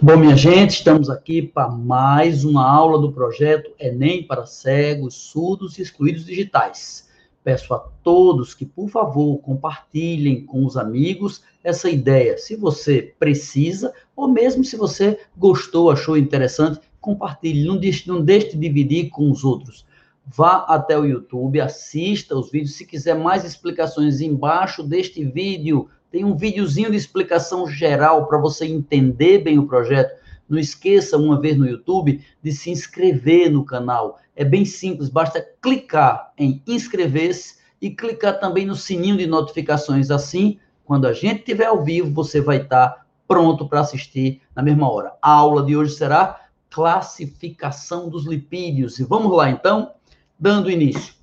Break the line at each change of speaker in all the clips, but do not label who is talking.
Bom, minha gente, estamos aqui para mais uma aula do projeto Enem para cegos, surdos e excluídos digitais. Peço a todos que, por favor, compartilhem com os amigos essa ideia. Se você precisa, ou mesmo se você gostou, achou interessante, compartilhe. Não deixe, não deixe de dividir com os outros. Vá até o YouTube, assista os vídeos. Se quiser mais explicações embaixo deste vídeo, tem um videozinho de explicação geral para você entender bem o projeto. Não esqueça, uma vez no YouTube, de se inscrever no canal. É bem simples, basta clicar em inscrever-se e clicar também no sininho de notificações. Assim, quando a gente estiver ao vivo, você vai estar pronto para assistir na mesma hora. A aula de hoje será classificação dos lipídios. E vamos lá, então, dando início.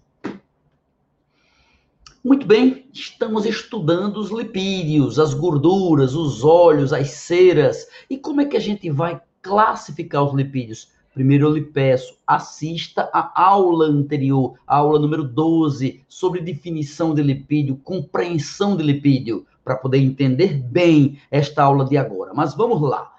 Muito bem, estamos estudando os lipídios, as gorduras, os óleos, as ceras. E como é que a gente vai classificar os lipídios? Primeiro eu lhe peço, assista a aula anterior, a aula número 12, sobre definição de lipídio, compreensão de lipídio, para poder entender bem esta aula de agora. Mas vamos lá.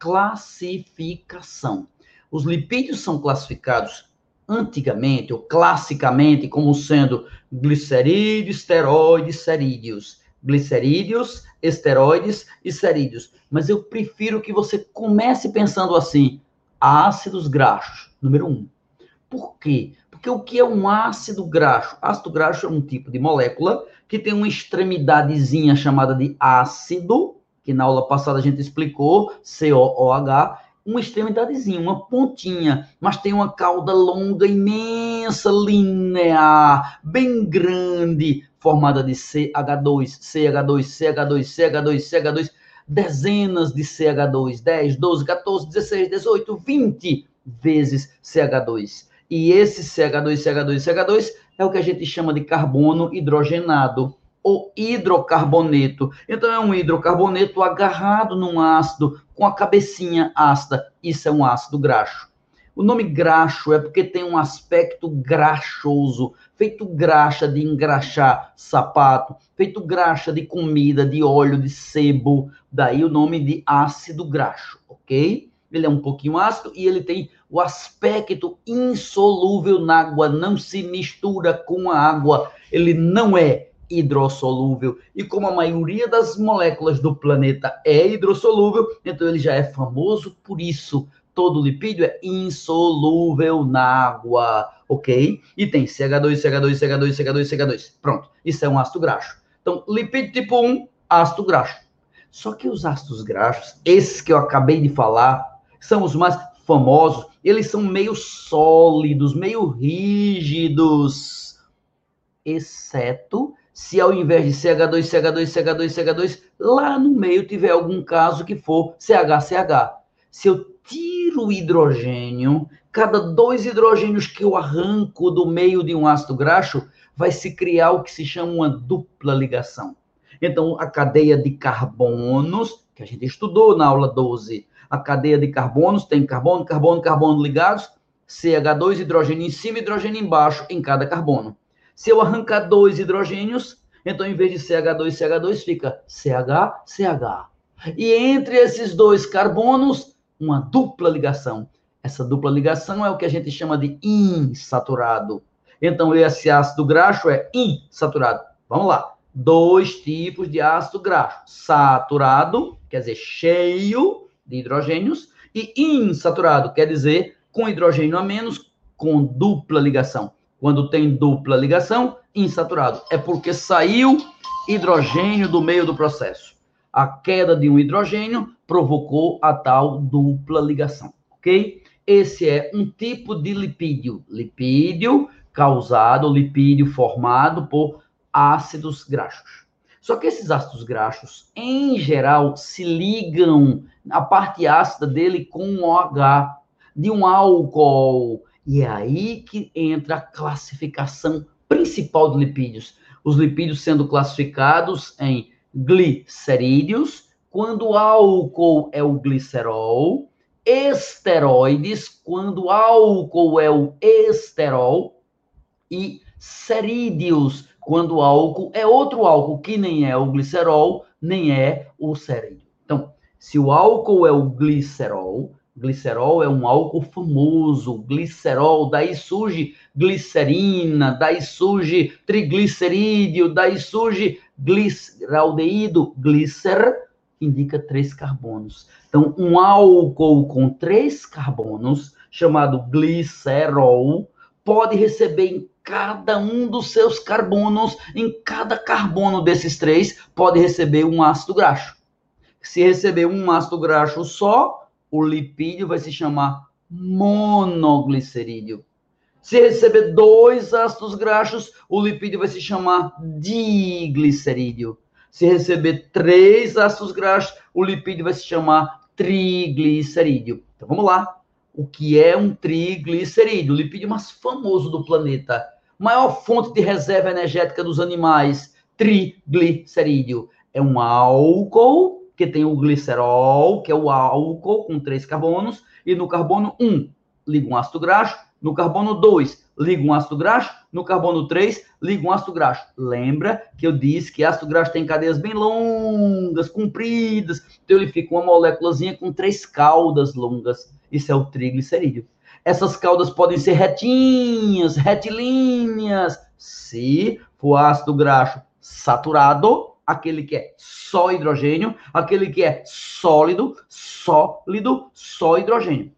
Classificação. Os lipídios são classificados antigamente ou classicamente como sendo glicerídeos, esteroides, cerídeos. Glicerídeos, esteroides e cerídeos. Mas eu prefiro que você comece pensando assim: ácidos graxos, número um. Por quê? Porque o que é um ácido graxo? Ácido graxo é um tipo de molécula que tem uma extremidadezinha chamada de ácido, que na aula passada a gente explicou, COOH, uma extremidadezinha, uma pontinha, mas tem uma cauda longa, imensa, linear, bem grande, formada de CH2, CH2, CH2, CH2, CH2, dezenas de CH2, 10, 12, 14, 16, 18, 20 vezes CH2. E esse CH2, CH2, CH2 é o que a gente chama de carbono hidrogenado o hidrocarboneto. Então, é um hidrocarboneto agarrado num ácido com a cabecinha ácida. Isso é um ácido graxo. O nome graxo é porque tem um aspecto graxoso, feito graxa de engraxar sapato, feito graxa de comida, de óleo, de sebo. Daí o nome de ácido graxo, ok? Ele é um pouquinho ácido e ele tem o aspecto insolúvel na água, não se mistura com a água. Ele não é hidrossolúvel. E como a maioria das moléculas do planeta é hidrossolúvel, então ele já é famoso por isso. Todo lipídio é insolúvel na água, ok? E tem CH2, CH2, CH2, CH2, CH2. Pronto, isso é um ácido graxo. Então, lipídio tipo 1, ácido graxo. Só que os ácidos graxos, esses que eu acabei de falar, são os mais famosos, eles são meio sólidos, meio rígidos, exceto se ao invés de CH2, CH2, CH2, CH2, lá no meio tiver algum caso que for CHCH. Se eu tiro o hidrogênio, cada dois hidrogênios que eu arranco do meio de um ácido graxo, vai se criar o que se chama uma dupla ligação. Então, a cadeia de carbonos, que a gente estudou na aula 12, a cadeia de carbonos tem carbono, carbono, carbono ligados, CH2, hidrogênio em cima, hidrogênio embaixo em cada carbono. Se eu arrancar dois hidrogênios, então em vez de CH2, CH2 fica CH, CH. E entre esses dois carbonos, uma dupla ligação. Essa dupla ligação é o que a gente chama de insaturado. Então esse ácido graxo é insaturado. Vamos lá. Dois tipos de ácido graxo: saturado, quer dizer, cheio de hidrogênios, e insaturado, quer dizer, com hidrogênio a menos, com dupla ligação. Quando tem dupla ligação, insaturado. É porque saiu hidrogênio do meio do processo. A queda de um hidrogênio provocou a tal dupla ligação, ok? Esse é um tipo de lipídio. Lipídio causado, lipídio formado por ácidos graxos. Só que esses ácidos graxos, em geral, se ligam a parte ácida dele com um OH, de um álcool, e é aí que entra a classificação principal de lipídios. Os lipídios sendo classificados em glicerídeos, quando o álcool é o glicerol, esteroides, quando o álcool é o esterol, e cerídeos, quando o álcool é outro álcool, que nem é o glicerol, nem é o cerídeo. Então, Se o álcool é o glicerol, glicerol é um álcool famoso, glicerol, daí surge glicerina, daí surge triglicerídeo, daí surge gliceraldeído, glicer indica três carbonos. Então, um álcool com três carbonos, chamado glicerol, pode receber em cada um dos seus carbonos, em cada carbono desses três, pode receber um ácido graxo. Se receber um ácido graxo só, o lipídio vai se chamar monoglicerídeo. Se receber dois ácidos graxos, o lipídio vai se chamar diglicerídeo. Se receber três ácidos graxos, o lipídio vai se chamar triglicerídeo. Então vamos lá. O que é um triglicerídeo? O lipídio mais famoso do planeta. Maior fonte de reserva energética dos animais. Triglicerídeo. É um álcool que tem o glicerol, que é o álcool com três carbonos, e no carbono 1 liga um ácido graxo, no carbono 2 liga um ácido graxo, no carbono 3 liga um ácido graxo. Lembra que eu disse que ácido graxo tem cadeias bem longas, compridas, então ele fica uma moléculazinha com três caudas longas. Isso é o triglicerídeo. Essas caudas podem ser retinhas, retilíneas, se for ácido graxo saturado, aquele que é só hidrogênio, aquele que é sólido, sólido, só hidrogênio.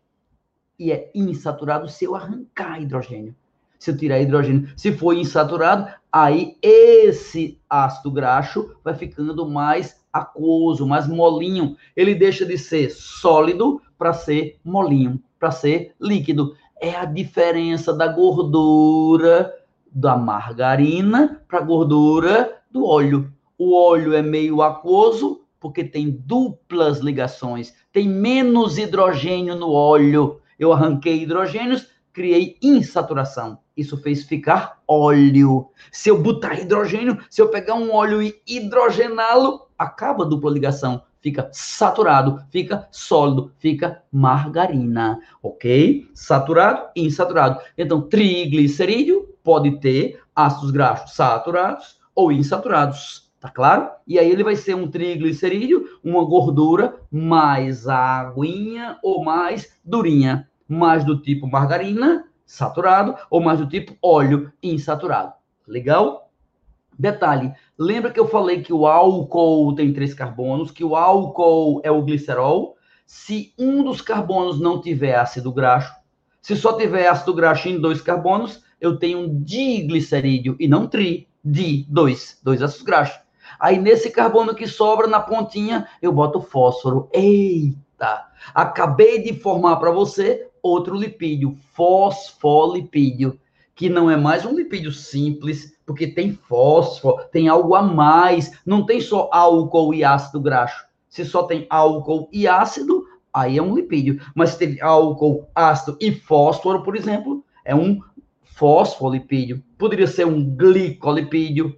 E é insaturado se eu arrancar hidrogênio. Se eu tirar hidrogênio, se for insaturado, aí esse ácido graxo vai ficando mais aquoso, mais molinho. Ele deixa de ser sólido para ser molinho, para ser líquido. É a diferença da gordura da margarina para a gordura do óleo. O óleo é meio aquoso, porque tem duplas ligações, tem menos hidrogênio no óleo. Eu arranquei hidrogênios, criei insaturação. Isso fez ficar óleo. Se eu botar hidrogênio, se eu pegar um óleo e hidrogená-lo, acaba a dupla ligação. Fica saturado, fica sólido, fica margarina, ok? Saturado e insaturado. Então, triglicerídeo pode ter ácidos graxos saturados ou insaturados. Tá claro? E aí ele vai ser um triglicerídeo, uma gordura mais aguinha ou mais durinha, mais do tipo margarina, saturado, ou mais do tipo óleo insaturado. Legal? Detalhe, lembra que eu falei que o álcool tem três carbonos, que o álcool é o glicerol? Se um dos carbonos não tiver ácido graxo, se só tiver ácido graxo em dois carbonos, eu tenho um diglicerídeo e não tri, di, dois, dois ácidos graxos. Aí nesse carbono que sobra na pontinha, eu boto fósforo. Eita! Acabei de formar para você outro lipídio, fosfolipídio, que não é mais um lipídio simples, porque tem fósforo, tem algo a mais, não tem só álcool e ácido graxo. Se só tem álcool e ácido, aí é um lipídio. Mas se tem álcool, ácido e fósforo, por exemplo, é um fosfolipídio. Poderia ser um glicolipídio,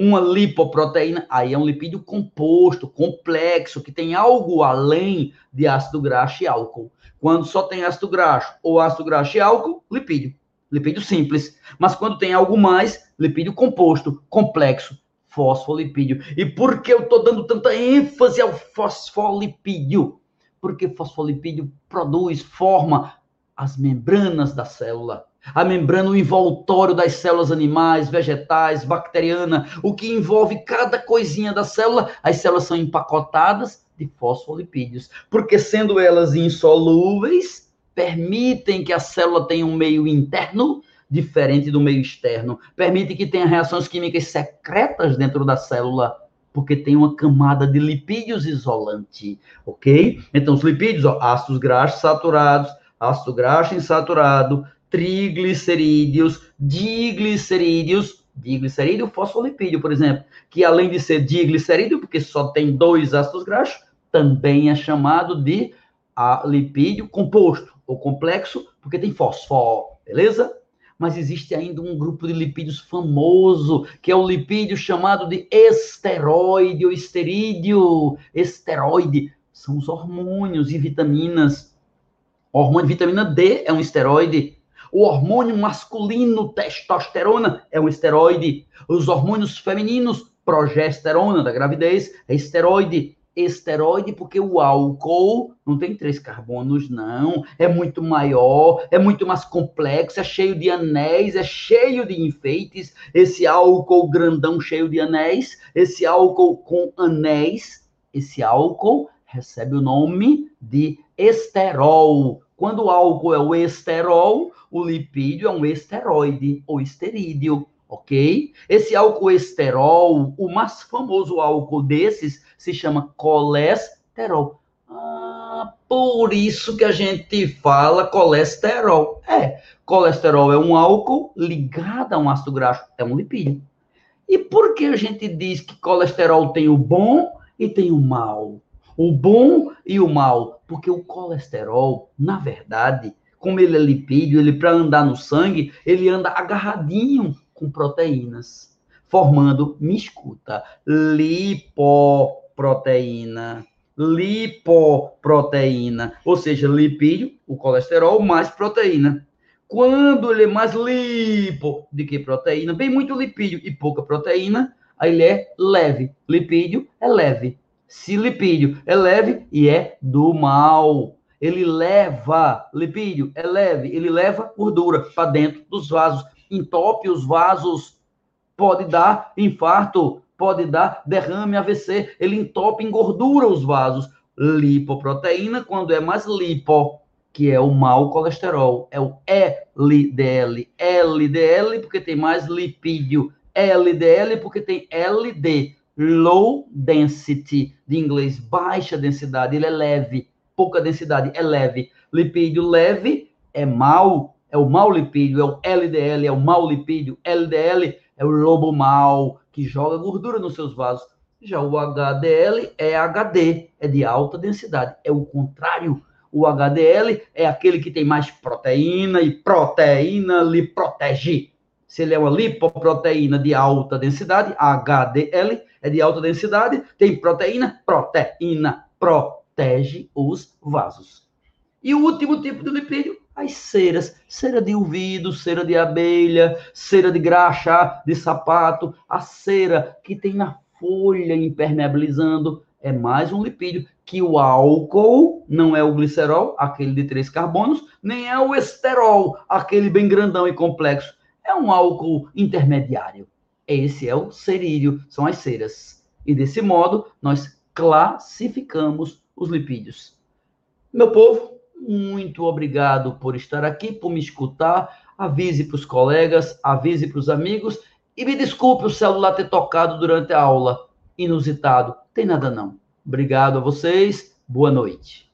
uma lipoproteína, aí é um lipídio composto, complexo, que tem algo além de ácido graxo e álcool. Quando só tem ácido graxo ou ácido graxo e álcool, lipídio. Lipídio simples. Mas quando tem algo mais, lipídio composto, complexo, fosfolipídio. E por que eu estou dando tanta ênfase ao fosfolipídio? Porque fosfolipídio produz, forma as membranas da célula a membrana, o envoltório das células animais, vegetais, bacteriana, o que envolve cada coisinha da célula, as células são empacotadas de fosfolipídios, porque sendo elas insolúveis, permitem que a célula tenha um meio interno diferente do meio externo, permite que tenha reações químicas secretas dentro da célula, porque tem uma camada de lipídios isolante, ok? Então, os lipídios, ó, ácidos graxos saturados, ácido graxo insaturado, triglicerídeos, diglicerídeos, diglicerídeo fosfolipídio, por exemplo, que além de ser diglicerídeo, porque só tem dois ácidos graxos, também é chamado de lipídio composto ou complexo, porque tem fósforo, beleza? Mas existe ainda um grupo de lipídios famoso, que é o lipídio chamado de esteroide ou esterídeo. Esteroide são os hormônios e vitaminas. O hormônio vitamina D é um esteroide, o hormônio masculino, testosterona, é um esteroide. Os hormônios femininos, progesterona da gravidez, é esteroide. esteroide, porque o álcool não tem três carbonos, não. É muito maior, é muito mais complexo, é cheio de anéis, é cheio de enfeites. Esse álcool grandão cheio de anéis, esse álcool com anéis, esse álcool recebe o nome de esterol. Quando o álcool é o esterol, o lipídio é um esteroide ou esterídeo ok? Esse álcool esterol, o mais famoso álcool desses, se chama colesterol. Ah, por isso que a gente fala colesterol. É, colesterol é um álcool ligado a um ácido graxo, é um lipídio. E por que a gente diz que colesterol tem o bom e tem o mal? O bom e o mal, porque o colesterol, na verdade, como ele é lipídio, ele para andar no sangue, ele anda agarradinho com proteínas, formando, me escuta, lipoproteína. Lipoproteína, ou seja, lipídio, o colesterol, mais proteína. Quando ele é mais lipo do que proteína, bem muito lipídio e pouca proteína, aí ele é leve. Lipídio é leve. Se lipídio é leve e é do mal. Ele leva, lipídio é leve, ele leva gordura para dentro dos vasos. Entope os vasos, pode dar infarto, pode dar derrame AVC, ele entope, engordura os vasos. Lipoproteína, quando é mais lipo, que é o mau colesterol, é o LDL. LDL porque tem mais lipídio, LDL porque tem LD, low density, de inglês, baixa densidade, ele é leve, pouca densidade, é leve. Lipídio leve é mau é o mau lipídio, é o LDL, é o mau lipídio. LDL é o lobo mau, que joga gordura nos seus vasos. Já o HDL é HD, é de alta densidade. É o contrário. O HDL é aquele que tem mais proteína e proteína lhe protege. Se ele é uma lipoproteína de alta densidade, HDL é de alta densidade, tem proteína, proteína protege os vasos. E o último tipo de lipídio as ceras, cera de ouvido, cera de abelha, cera de graxa, de sapato, a cera que tem na folha impermeabilizando é mais um lipídio que o álcool não é o glicerol, aquele de três carbonos, nem é o esterol, aquele bem grandão e complexo. É um álcool intermediário. Esse é o cerídeo, são as ceras. E desse modo, nós classificamos os lipídios. Meu povo, muito obrigado por estar aqui, por me escutar. Avise para os colegas, avise para os amigos e me desculpe o celular ter tocado durante a aula. Inusitado. Tem nada não. Obrigado a vocês. Boa noite.